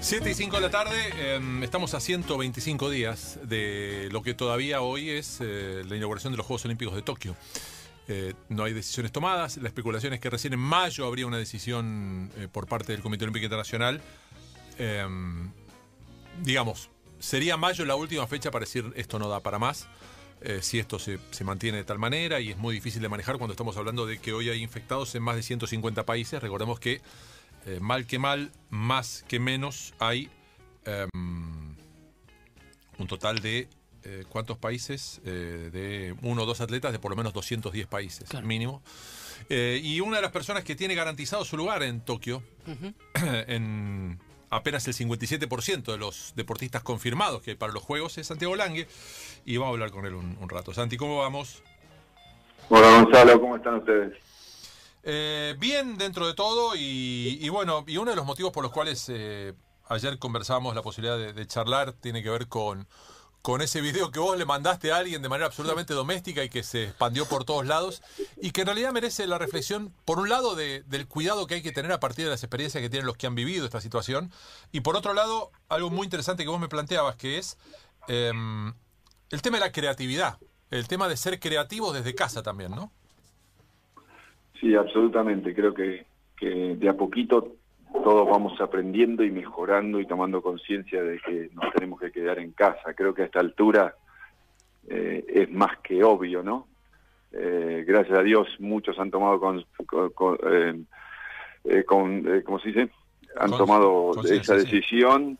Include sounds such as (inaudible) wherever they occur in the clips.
7 y 5 de la tarde, eh, estamos a 125 días de lo que todavía hoy es eh, la inauguración de los Juegos Olímpicos de Tokio. Eh, no hay decisiones tomadas, la especulación es que recién en mayo habría una decisión eh, por parte del Comité Olímpico Internacional. Eh, digamos, sería mayo la última fecha para decir esto no da para más. si esto se, se mantiene de tal manera y es muy difícil de manejar cuando estamos hablando de que hoy hay infectados en más de 150 países. Recordemos que eh, mal que mal, más que menos, hay em, un total de eh, ¿cuántos países? Eh, de uno o dos atletas de por lo menos 210 países, Claro. mínimo. Eh, y una de las personas que tiene garantizado su lugar en Tokio, (clears throat) en apenas el 57% de los deportistas confirmados que hay para los Juegos es Santiago Lange, y vamos a hablar con él un, un rato. Santi, ¿cómo vamos? Hola Gonzalo, ¿cómo están ustedes? Eh, bien dentro de todo y, bueno, y uno de los motivos por los cuales eh, ayer conversábamos la posibilidad de, charlar tiene que ver con, con ese video que vos le mandaste a alguien de manera absolutamente doméstica y que se expandió por todos lados y que en realidad merece la reflexión, por un lado, de- del cuidado que hay que tener a partir de las experiencias que tienen los que han vivido esta situación y por otro lado, algo muy interesante que vos me planteabas que es em, el tema de la creatividad, el tema de ser creativos desde casa también, ¿no? Sí, absolutamente. Creo que, que de a poquito todos vamos aprendiendo y mejorando y tomando conciencia de que nos tenemos que quedar en casa. Creo que a esta altura eh, es más que obvio, ¿no? Eh, gracias a Dios muchos han tomado con, con, con, eh, eh, con, eh, ¿cómo se dice? Han Con- tomado esa sí. decisión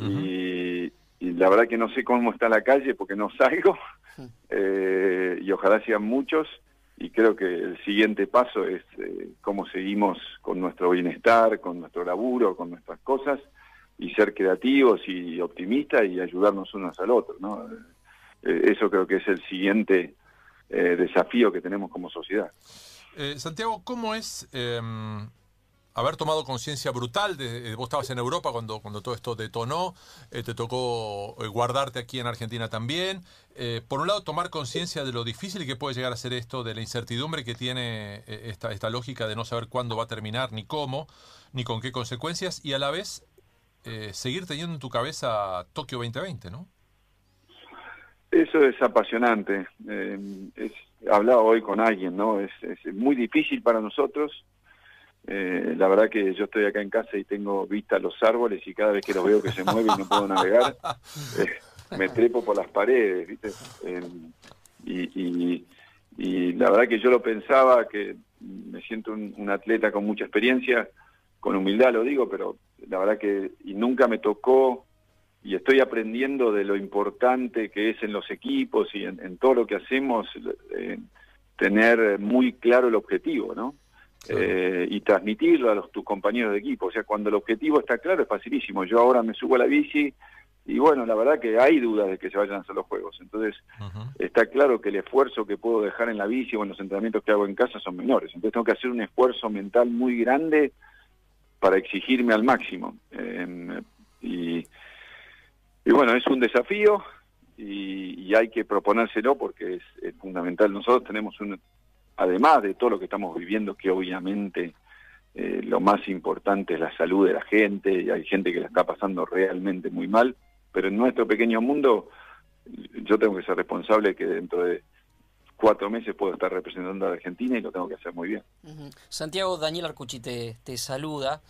y, y la verdad que no sé cómo está la calle porque no (laughs) salgo Sí. eh, y ojalá sean muchos y creo que el siguiente paso es eh, cómo seguimos con nuestro bienestar, con nuestro laburo, con nuestras cosas y ser creativos y optimistas y ayudarnos unos al otro, ¿no? Eh, eso creo que es el siguiente eh, desafío que tenemos como sociedad. Eh, Santiago, ¿cómo es eh, haber tomado conciencia brutal? De, eh, vos estabas en Europa cuando, cuando todo esto detonó, eh, te tocó eh, guardarte aquí en Argentina también. Por un lado, tomar conciencia de lo difícil que puede llegar a ser esto, de la incertidumbre que tiene esta, esta lógica de no saber cuándo va a terminar, ni cómo, ni con qué consecuencias, y a la vez seguir teniendo en tu cabeza Tokio 2020, ¿no? Eso es apasionante. Eh, es, hablaba hoy con alguien, ¿no? Es muy difícil para nosotros. Eh, la verdad que yo estoy acá en casa y tengo vista a los árboles y cada vez que los veo que se mueven y no puedo navegar, (laughs) eh, me trepo por las paredes, ¿viste? Eh, y, y, y la verdad que yo lo pensaba, que me siento un, un atleta con mucha experiencia, con humildad lo digo, pero la verdad que y nunca me tocó y estoy aprendiendo de lo importante que es en los equipos y en, en todo lo que hacemos eh, tener muy claro el objetivo, ¿no? Claro. Eh, y transmitirlo a los, tus compañeros de equipo. O sea, cuando el objetivo está claro es facilísimo. Yo ahora me subo a la bici y bueno, la verdad que hay dudas de que se vayan a hacer los juegos. Entonces, está claro que el esfuerzo que puedo dejar en la bici o en los entrenamientos que hago en casa son menores. Entonces tengo que hacer un esfuerzo mental muy grande para exigirme al máximo. Eh, y, y bueno, es un desafío y, y hay que proponérselo porque es, es fundamental. Nosotros tenemos un, además de todo lo que estamos viviendo, que obviamente eh, lo más importante es la salud de la gente y hay gente que la está pasando realmente muy mal, pero en nuestro pequeño mundo yo tengo que ser responsable que dentro de cuatro meses puedo estar representando a la Argentina y lo tengo que hacer muy bien. Santiago, Daniel Arcucci te, te saluda.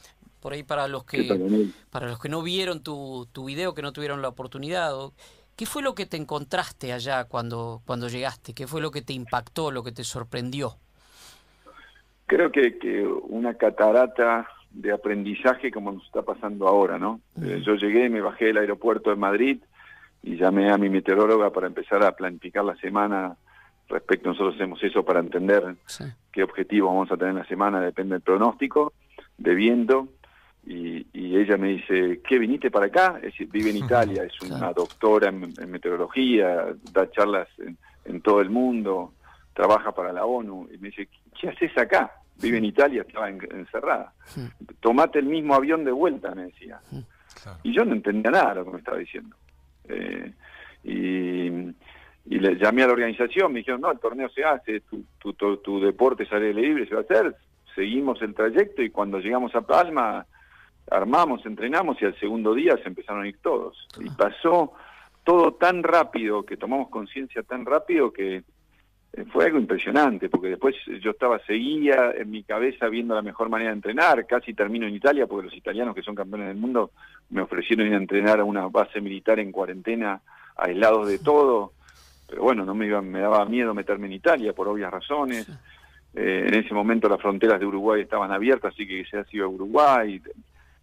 Por ahí para los ¿Qué que para los que no vieron tu, tu video, que no tuvieron la oportunidad, ¿qué fue lo que te encontraste allá cuando, cuando llegaste? ¿Qué fue lo que te impactó, lo que te sorprendió? Creo que, que una catarata de aprendizaje como nos está pasando ahora, ¿no? Eh, yo llegué, me bajé del aeropuerto de Madrid y llamé a mi meteoróloga para empezar a planificar la semana respecto, nosotros hacemos eso para entender Sí. qué objetivo vamos a tener en la semana, depende del pronóstico, de viento, y, y ella me dice, ¿qué viniste para acá? Es decir, vive en (laughs) Italia, es una doctora en, en meteorología, da charlas en, en todo el mundo, trabaja para la ONU, y me dice, ¿qué haces acá? Vive en Italia, estaba en- encerrada. Tomate el mismo avión de vuelta, me decía. Claro. Y yo no entendía nada de lo que me estaba diciendo. Eh, y, y le llamé a la organización, me dijeron, no, el torneo se hace, tu, tu, tu, tu deporte sale libre, se va a hacer, seguimos el trayecto y cuando llegamos a Palma armamos, entrenamos y al segundo día se empezaron a ir todos. Y pasó todo tan rápido, que tomamos conciencia tan rápido que eh, fue algo impresionante, porque después yo estaba, seguía en mi cabeza viendo la mejor manera de entrenar, casi termino en Italia, porque los italianos que son campeones del mundo me ofrecieron ir a entrenar a una base militar en cuarentena, aislados de todo, pero bueno, no me, iba, me daba miedo meterme en Italia por obvias razones. Eh, en ese momento las fronteras de Uruguay estaban abiertas, así que se ha sido a Uruguay.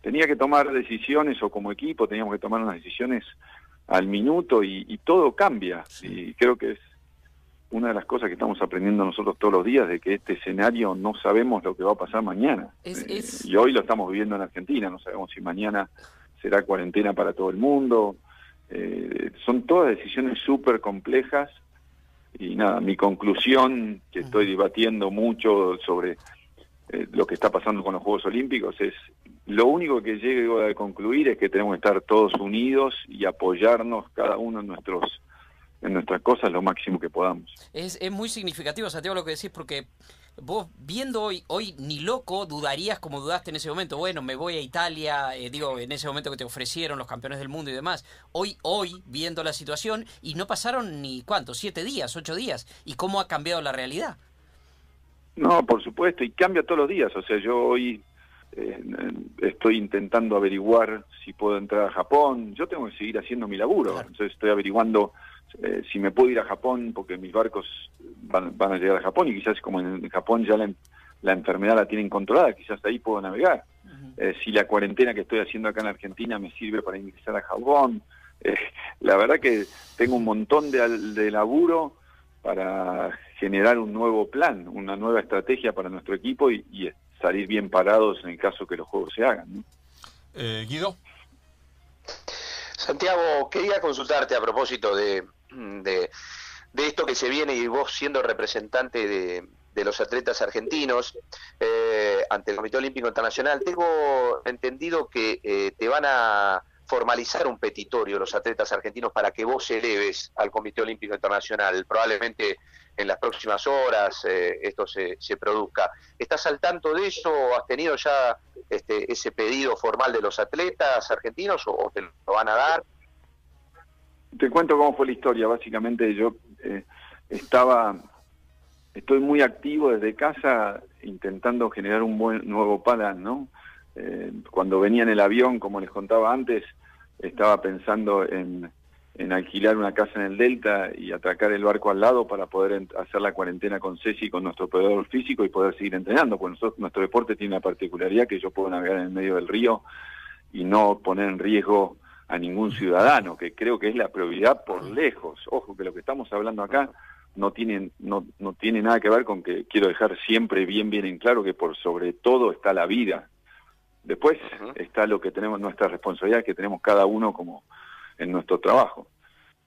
Tenía que tomar decisiones, o como equipo teníamos que tomar unas decisiones al minuto y, todo cambia. Y creo que es una de las cosas que estamos aprendiendo nosotros todos los días, de que este escenario no sabemos lo que va a pasar mañana. Eh, y hoy lo estamos viviendo en Argentina, no sabemos si mañana será cuarentena para todo el mundo. Eh, son todas decisiones súper complejas y nada, mi conclusión, que estoy debatiendo mucho sobre eh, lo que está pasando con los Juegos Olímpicos, es lo único que llego a concluir es que tenemos que estar todos unidos y apoyarnos cada uno en nuestros en nuestras cosas lo máximo que podamos. Es, es muy significativo, Santiago, lo que decís, porque vos viendo hoy, hoy ni loco dudarías como dudaste en ese momento, bueno, me voy a Italia, eh, digo, en ese momento que te ofrecieron los campeones del mundo y demás. Hoy, hoy, viendo la situación, y no pasaron ni cuánto, siete días, ocho días, y cómo ha cambiado la realidad. No, por supuesto, y cambia todos los días. O sea, yo hoy eh, estoy intentando averiguar si puedo entrar a Japón. Yo tengo que seguir haciendo mi laburo. Entonces estoy averiguando eh, si me puedo ir a Japón porque mis barcos van, a llegar a Japón y quizás como en, Japón ya la, enfermedad la tienen controlada, quizás ahí puedo navegar. Eh, si la cuarentena que estoy haciendo acá en Argentina me sirve para ingresar a Japón. Eh, la verdad que tengo un montón de, laburo para generar un nuevo plan, una nueva estrategia para nuestro equipo y, salir bien parados en el caso que los juegos se hagan. Guido. Santiago, quería consultarte a propósito de, de, esto que se viene y vos siendo representante de, los atletas argentinos eh, ante el Comité Olímpico Internacional, tengo entendido que eh, te van a formalizar un petitorio los atletas argentinos para que vos eleves al Comité Olímpico Internacional. Probablemente en las próximas horas eh, esto se, se, produzca. ¿Estás al tanto de eso? ¿Has tenido ya este, ese pedido formal de los atletas argentinos o te lo van a dar? te cuento cómo fue la historia. Básicamente yo eh, estaba, estoy muy activo desde casa intentando generar un buen nuevo plan, ¿no? Eh, cuando venía en el avión, como les contaba antes, estaba pensando en, alquilar una casa en el Delta y atracar el barco al lado para poder hacer la cuarentena con Ceci, con nuestro proveedor físico y poder seguir entrenando, porque nosotros, nuestro deporte tiene una particularidad que yo puedo navegar en el medio del río y no poner en riesgo a ningún ciudadano, que creo que es la prioridad por lejos. Ojo, que lo que estamos hablando acá no tiene, no, no tiene nada que ver con que quiero dejar siempre bien, bien en claro que por sobre todo está la vida. Después está lo que tenemos, nuestra responsabilidad que tenemos cada uno como en nuestro trabajo.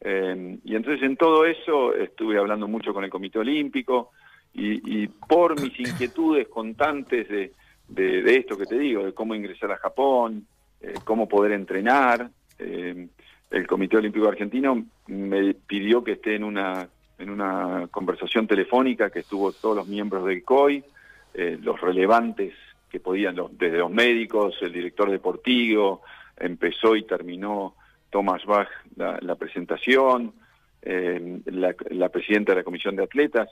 Eh, y entonces en todo eso estuve hablando mucho con el Comité Olímpico y, por mis inquietudes constantes de, de, esto que te digo, de cómo ingresar a Japón, eh, cómo poder entrenar, eh, el Comité Olímpico Argentino me pidió que esté en una, en una conversación telefónica que estuvo todos los miembros del COI, eh, los relevantes que podían, los, desde los médicos, el director deportivo, empezó y terminó Thomas Bach la, presentación, eh, la, la, presidenta de la Comisión de Atletas,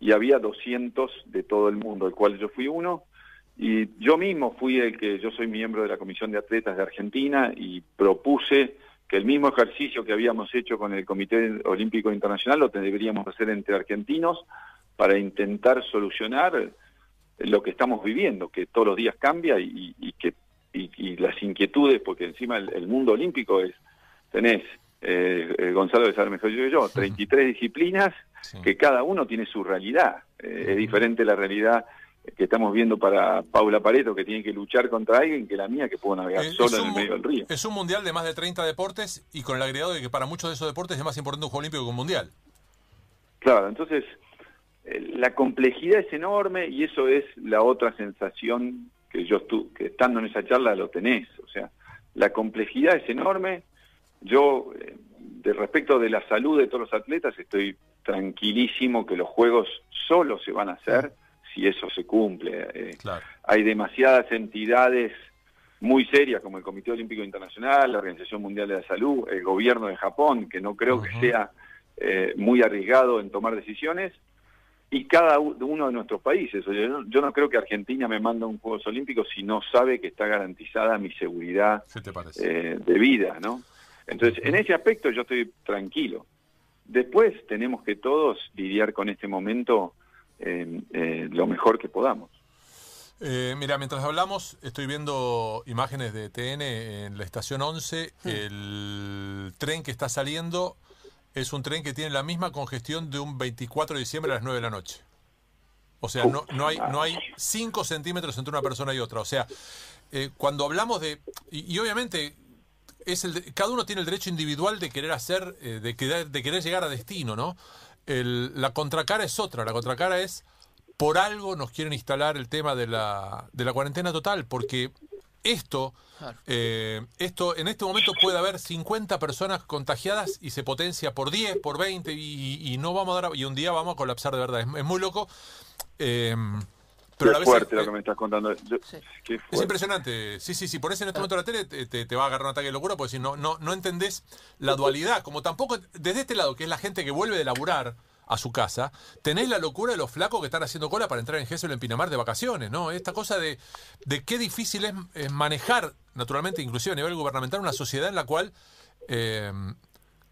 y había 200 de todo el mundo, del cual yo fui uno, y yo mismo fui el que, yo soy miembro de la Comisión de Atletas de Argentina y propuse que el mismo ejercicio que habíamos hecho con el Comité Olímpico Internacional lo deberíamos hacer entre argentinos para intentar solucionar lo que estamos viviendo, que todos los días cambia y, que y, las inquietudes, porque encima el, mundo olímpico es, tenés, eh, eh, Gonzalo de saber mejor yo que yo, 33 disciplinas que cada uno tiene su realidad. Eh, es diferente la realidad que estamos viendo para Paula Pareto, que tiene que luchar contra alguien, que la mía, que puedo navegar sola en el medio del río. Es un mundial de más de 30 deportes y con el agregado de que para muchos de esos deportes es más importante un Juego Olímpico que un mundial. Claro, entonces eh, la complejidad es enorme y eso es la otra sensación que yo estuve, que estando en esa charla lo tenés. O sea, la complejidad es enorme. Yo, eh, de respecto de la salud de todos los atletas, estoy tranquilísimo que los juegos solo se van a hacer si eso se cumple. Eh, hay demasiadas entidades muy serias como el Comité Olímpico Internacional, la Organización Mundial de la Salud, el gobierno de Japón, que no creo que sea eh, muy arriesgado en tomar decisiones, y cada uno de nuestros países. Yo, no creo que Argentina me manda un Juegos Olímpicos si no sabe que está garantizada mi seguridad eh, de vida, ¿no? Entonces, en ese aspecto yo estoy tranquilo. Después tenemos que todos lidiar con este momento eh, lo mejor que podamos. Eh, mira, mientras hablamos, estoy viendo imágenes de TN en la estación 11. Hmm. El tren que está saliendo es un tren que tiene la misma congestión de un 24 de diciembre a las 9 de la noche. O sea, no, no hay no hay 5 centímetros entre una persona y otra. O sea, eh, cuando hablamos de... Y, obviamente es el cada uno tiene el derecho individual de querer hacer, eh, de, querer, de querer llegar a destino, ¿no? la contracara es otra. La contracara es por algo nos quieren instalar el tema de la, de la cuarentena total, porque esto, eh, esto en este momento puede haber 50 personas contagiadas y se potencia por 10, por 20 y, no vamos a dar y un día vamos a colapsar de verdad. Es, muy loco. Eh, pero a la vez fuerte lo que me estás contando. Es impresionante. Sí, sí, sí. Por eso en este momento la tele te, te, va a agarrar un ataque de locura, porque si no, no, no entendés la dualidad. Como tampoco, desde este lado, que es la gente que vuelve de laburar, a su casa, tenés la locura de los flacos que están haciendo cola para entrar en Gesell en Pinamar de vacaciones, ¿no? Esta cosa de, de qué difícil es, manejar, naturalmente, inclusive a nivel gubernamental, una sociedad en la cual eh,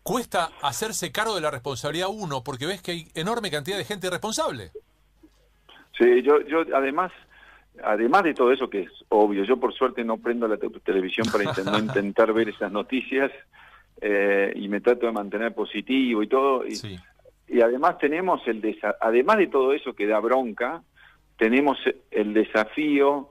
cuesta hacerse cargo de la responsabilidad uno, porque ves que hay enorme cantidad de gente irresponsable. Sí, yo, yo además, además de todo eso que es obvio, yo por suerte no prendo la televisión para intentar, intentar ver esas noticias eh, y me trato de mantener positivo y todo. Y, sí y además tenemos el además de todo eso que da bronca, tenemos el desafío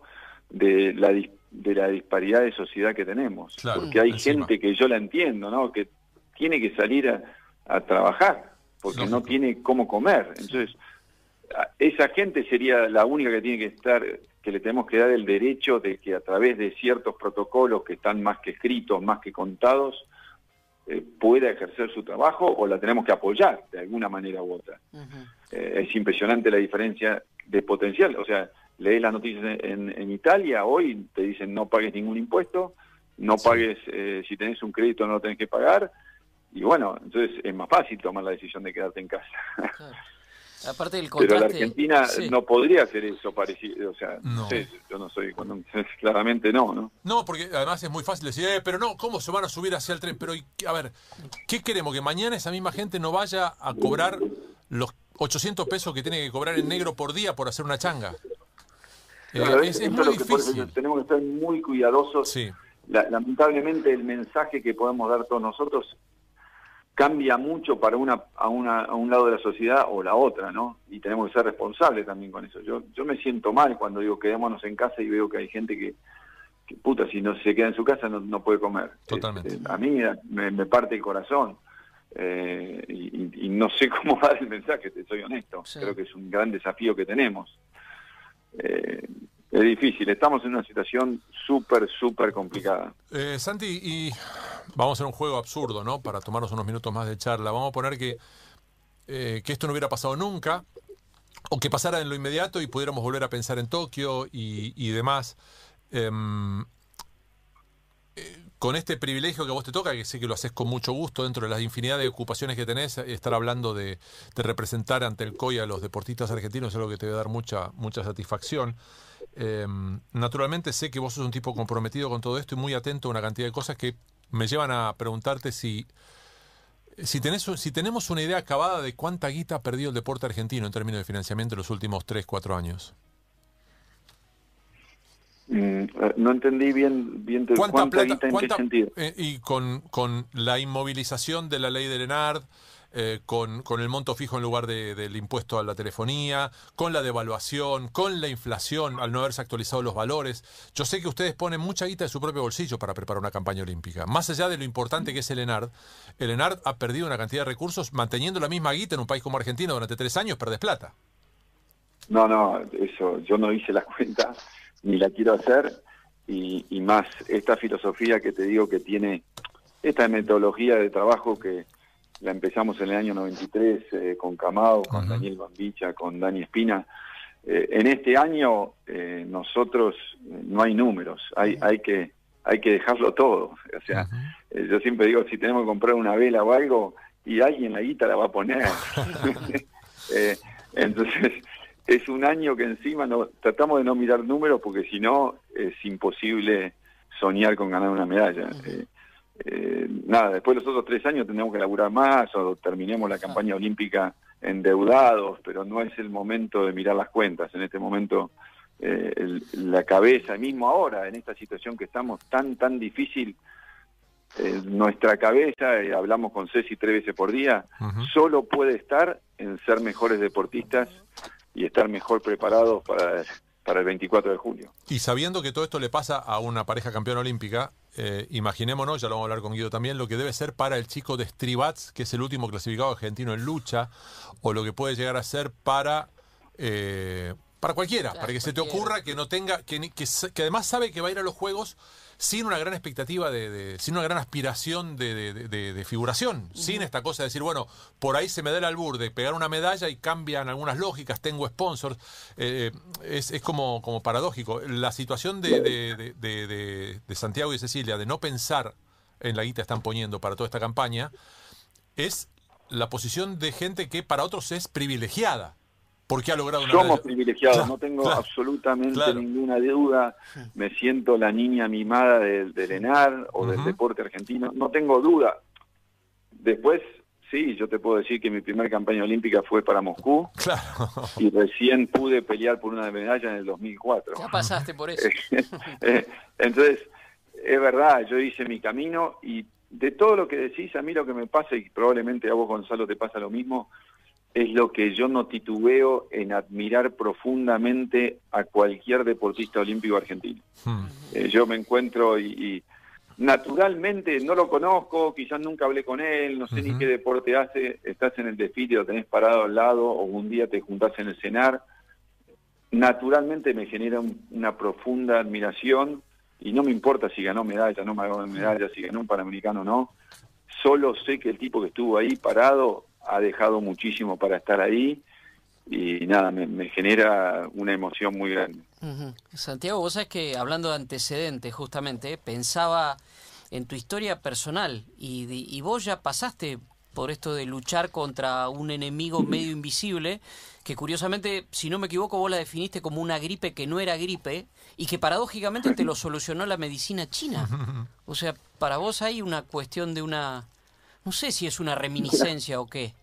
de la de la disparidad de sociedad que tenemos, porque hay gente que yo la entiendo, ¿no? Que tiene que salir a, trabajar porque no tiene cómo comer. Entonces, esa gente sería la única que tiene que estar que le tenemos que dar el derecho de que a través de ciertos protocolos que están más que escritos, más que contados, eh, pueda ejercer su trabajo o la tenemos que apoyar de alguna manera u otra. Eh, es impresionante la diferencia de potencial. O sea, lees las noticias en, Italia, hoy te dicen no pagues ningún impuesto, no pagues, eh, si tenés un crédito no lo tenés que pagar, y bueno, entonces es más fácil tomar la decisión de quedarte en casa. (laughs) Aparte del Pero la Argentina no podría hacer eso parecido, o sea, no. sé, yo no soy, (laughs) claramente no, ¿no? No, porque además es muy fácil decir, eh, pero no, ¿cómo se van a subir hacia el tren? Pero, a ver, ¿qué queremos? ¿Que mañana esa misma gente no vaya a cobrar los 800 pesos que tiene que cobrar en negro por día por hacer una changa? Eh, es, muy difícil. tenemos que estar muy cuidadosos. Sí. lamentablemente el mensaje que podemos dar todos nosotros cambia mucho para una a, una a un lado de la sociedad o la otra, ¿no? Y tenemos que ser responsables también con eso. Yo yo me siento mal cuando digo quedémonos en casa y veo que hay gente que, que puta, si no se queda en su casa no, no puede comer. Totalmente. Este, a mí me, parte el corazón. Eh, y, no sé (laughs) cómo dar el mensaje, te soy honesto. Creo que es un gran desafío que tenemos. Es difícil, estamos en una situación súper, súper complicada. Eh, Santi, y vamos a hacer un juego absurdo, ¿no? Para tomarnos unos minutos más de charla. Vamos a poner que, eh, que esto no hubiera pasado nunca, o que pasara en lo inmediato y pudiéramos volver a pensar en Tokio y, demás. Em, eh, con este privilegio que vos te toca, que sé que lo haces con mucho gusto dentro de las infinidad de ocupaciones que tenés, estar hablando de, representar ante el COI a los deportistas argentinos es algo que te va a dar mucha, mucha satisfacción. Em, naturalmente sé que vos sos un tipo comprometido con todo esto y muy atento a una cantidad de cosas que me llevan a preguntarte si, si, tenés, si tenemos una idea acabada de cuánta guita ha perdido el deporte argentino en términos de financiamiento en los últimos 3, 4 años. Mm, no entendí bien, bien ¿Cuánta, guita en qué sentido. Eh, y con, con la inmovilización de la ley de Lenard, eh, con, con, el monto fijo en lugar del impuesto a la telefonía, con la devaluación, con la inflación, al no haberse actualizado los valores. Yo sé que ustedes ponen mucha guita de su propio bolsillo para preparar una campaña olímpica. Más allá de lo importante que es el ENARD, el ENARD ha perdido una cantidad de recursos manteniendo la misma guita en un país como Argentina durante tres años, perdés plata. No, no, eso, yo no hice la (laughs) cuenta, ni la quiero hacer, y más esta filosofía que te digo que tiene, esta metodología de trabajo que, la empezamos en el año 93 eh, con Camao, con Daniel Bambicha, con Dani Espina, eh, en este año eh, nosotros no hay números, hay, hay que hay que dejarlo todo. O sea, yo siempre digo, si tenemos que comprar una vela o algo, y alguien la guita la va a poner. (laughs) (laughs) entonces, es un año que encima no, tratamos de no mirar números porque si no es imposible soñar con ganar una medalla. Eh, nada, después de los otros tres años tendremos que laburar más o terminemos la campaña olímpica endeudados, pero no es el momento de mirar las cuentas. En este momento, eh, la cabeza, mismo ahora, en esta situación que estamos tan, tan difícil, eh, nuestra cabeza, hablamos con Ceci tres veces por día, solo puede estar en ser mejores deportistas y estar mejor preparados para para el 24 de julio. Y sabiendo que todo esto le pasa a una pareja campeona olímpica, eh, imaginémonos, ya lo vamos a hablar con Guido también, lo que debe ser para el chico de Stribats, que es el último clasificado argentino en lucha, o lo que puede llegar a ser para... Eh, para cualquiera, para que se te ocurra que no tenga, que, que, que además sabe que va a ir a los Juegos sin una gran expectativa, de, sin una gran aspiración de, figuración, sin esta cosa de decir, bueno, por ahí se me da el albur de pegar una medalla y cambian algunas lógicas, tengo sponsors, eh, es, es como, como paradójico. La situación de, Santiago y Cecilia de no pensar en la guita que están poniendo para toda esta campaña es la posición de gente que para otros es privilegiada porque ha logrado una Somos privilegiados, no tengo absolutamente ninguna duda. Me siento la niña mimada del, del ENAR o del deporte argentino, no tengo duda. Después, sí, yo te puedo decir que mi primera campaña olímpica fue para Moscú y recién pude pelear por una medalla en el 2004. Ya pasaste por eso. (laughs) Eh, entonces, es verdad, yo hice mi camino y de todo lo que decís, a mí lo que me pasa, y probablemente a vos Gonzalo te pasa lo mismo, es lo que yo no titubeo en admirar profundamente a cualquier deportista olímpico argentino. Hmm. Eh, yo me encuentro y, naturalmente no lo conozco, quizás nunca hablé con él, no sé ni qué deporte hace, estás en el desfile, lo tenés parado al lado o un día te juntás en el cenar. Naturalmente me genera una profunda admiración y no me importa si ganó medalla, no me ganó medalla, si ganó un panamericano o no. Solo sé que el tipo que estuvo ahí parado ha dejado muchísimo para estar ahí y nada, me, genera una emoción muy grande. Santiago, vos sabés que hablando de antecedentes justamente, pensaba en tu historia personal y, y vos ya pasaste por esto de luchar contra un enemigo medio invisible, que curiosamente, si no me equivoco, vos la definiste como una gripe que no era gripe y que paradójicamente te lo (laughs) solucionó la medicina china. O sea, para vos hay una cuestión de una no sé si es una reminiscencia o qué.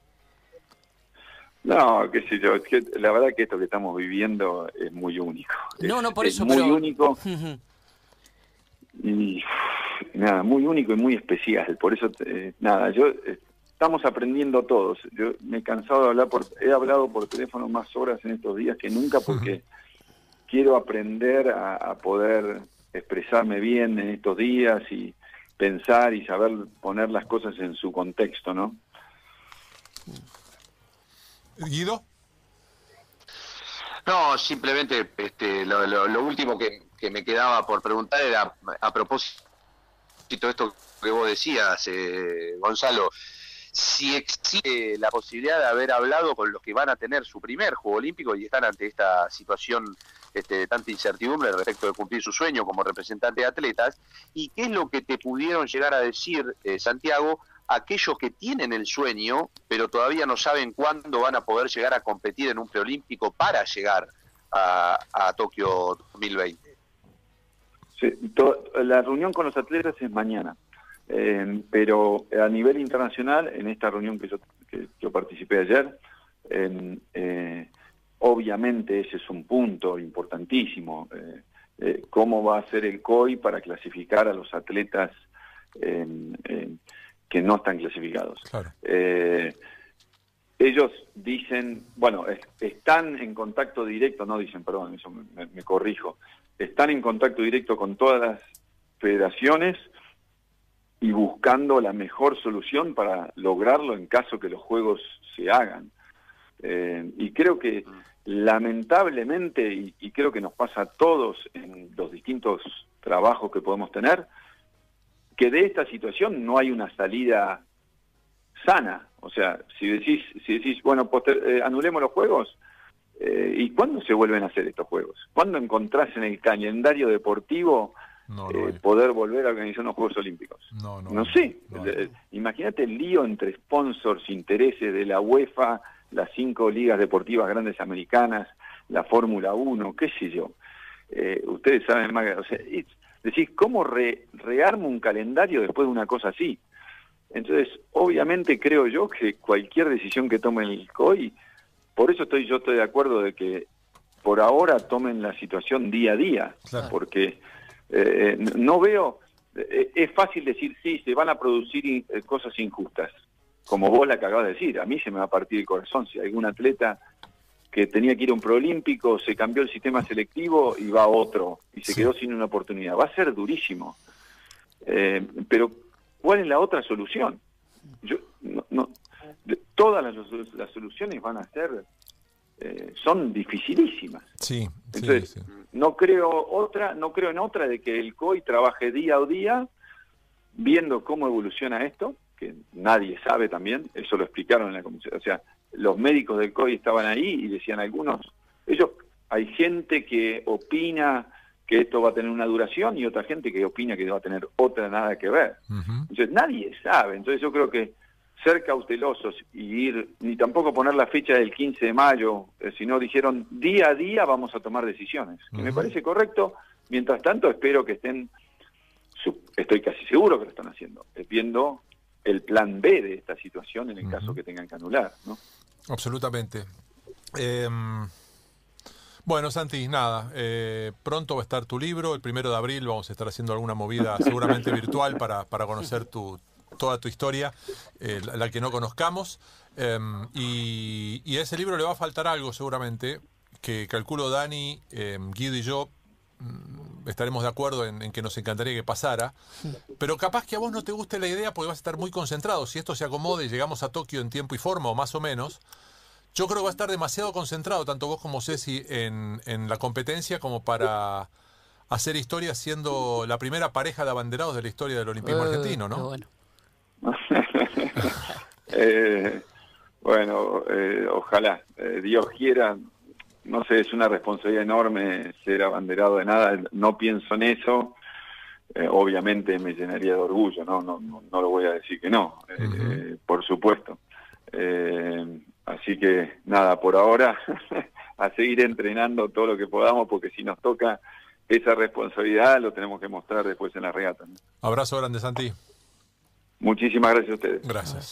No, qué sé yo, es que la verdad que esto que estamos viviendo es muy único. No, no, por eso, muy único. (laughs) y nada, muy único y muy especial. Por eso, eh, nada, yo eh, estamos aprendiendo todos. Yo me he cansado de hablar, por, he hablado por teléfono más horas en estos días que nunca porque quiero aprender a, poder expresarme bien en estos días y pensar y saber poner las cosas en su contexto, ¿no? Guido. No, simplemente este, lo, último que, me quedaba por preguntar era a propósito de esto que vos decías, eh, Gonzalo, si existe la posibilidad de haber hablado con los que van a tener su primer Juego Olímpico y están ante esta situación este, tanta incertidumbre respecto de cumplir su sueño como representante de atletas, y qué es lo que te pudieron llegar a decir, eh, Santiago, aquellos que tienen el sueño, pero todavía no saben cuándo van a poder llegar a competir en un preolímpico para llegar a, Tokio 2020. Sí, la reunión con los atletas es mañana, eh, pero a nivel internacional, en esta reunión que yo, participé ayer, eh, obviamente ese es un punto importantísimo. Eh, ¿Cómo va a ser el COI para clasificar a los atletas que no están clasificados. Eh, ellos dicen, bueno, están en contacto directo, no dicen, perdón, eso me, corrijo, están en contacto directo con todas las federaciones y buscando la mejor solución para lograrlo en caso que los juegos se hagan. Eh, y creo que mm. lamentablemente, y, y, creo que nos pasa a todos en los distintos trabajos que podemos tener, que de esta situación no hay una salida sana. O sea, si decís, si decís bueno, eh, anulemos los juegos, Eh, ¿Y cuándo se vuelven a hacer estos juegos? ¿Cuándo encontrás en el calendario deportivo No, eh, no poder volver a organizar unos Juegos Olímpicos? No, no. No sé. Imagínate el lío entre sponsors, intereses de la UEFA, las cinco ligas deportivas grandes americanas, la Fórmula 1, qué sé yo. Eh, ustedes saben más que... O sea, decir, ¿cómo re- rearmo un calendario después de una cosa así? Entonces, obviamente creo yo que cualquier decisión que tome el COI, por eso estoy yo estoy de acuerdo de que por ahora tomen la situación día a día, Claro. porque eh, no veo, eh, es fácil decir, sí, se van a producir in- eh, cosas injustas, como vos la acabas de decir, a mí se me va a partir el corazón si algún atleta que tenía que ir a un proolímpico, se cambió el sistema selectivo y va a otro, y se Sí. quedó sin una oportunidad. Va a ser durísimo. Eh, pero, ¿cuál es la otra solución? Yo, no, todas las, las soluciones van a ser, eh, son dificilísimas. Sí, sí, Entonces, sí. no creo otra, no creo en otra de que el COI trabaje día a día viendo cómo evoluciona esto, que nadie sabe también, eso lo explicaron en la comisión, o sea, los médicos del COI estaban ahí y decían algunos, ellos, hay gente que opina que esto va a tener una duración y otra gente que opina que va a tener otra nada que ver. Entonces nadie sabe, entonces yo creo que ser cautelosos y ir, ni tampoco poner la fecha del 15 de mayo, eh, sino dijeron día a día vamos a tomar decisiones, que me parece correcto, mientras tanto espero que estén, estoy casi seguro que lo están haciendo, viendo el plan B de esta situación en el caso que tengan que anular, ¿no? Absolutamente. Em, bueno, Santi, nada. eh, pronto va a estar tu libro. El primero de abril vamos a estar haciendo alguna movida (laughs) seguramente virtual para, para conocer tu, toda tu historia, eh, la, la que no conozcamos. Em, y, y a ese libro le va a faltar algo seguramente, que calculo Dani, em, Guido y yo estaremos de acuerdo en, en que nos encantaría que pasara. Pero capaz que a vos no te guste la idea porque vas a estar muy concentrado. Si esto se acomode y llegamos a Tokio en tiempo y forma, o más o menos, yo creo que va a estar demasiado concentrado, tanto vos como Ceci, en, en la competencia como para hacer historia siendo la primera pareja de abanderados de la historia del olimpismo Eh, argentino, ¿no? bueno. (laughs) Eh, bueno, eh, ojalá, eh, Dios quiera, no sé, es una responsabilidad enorme ser abanderado de nada, no pienso en eso, Eh, obviamente me llenaría de orgullo, no, no, no, no lo voy a decir que no, eh, por supuesto. Eh, así que nada, por ahora (laughs) a seguir entrenando todo lo que podamos, porque si nos toca esa responsabilidad lo tenemos que mostrar después en la regata. ¿no? Abrazo grande, Santi. Muchísimas gracias a ustedes. Gracias.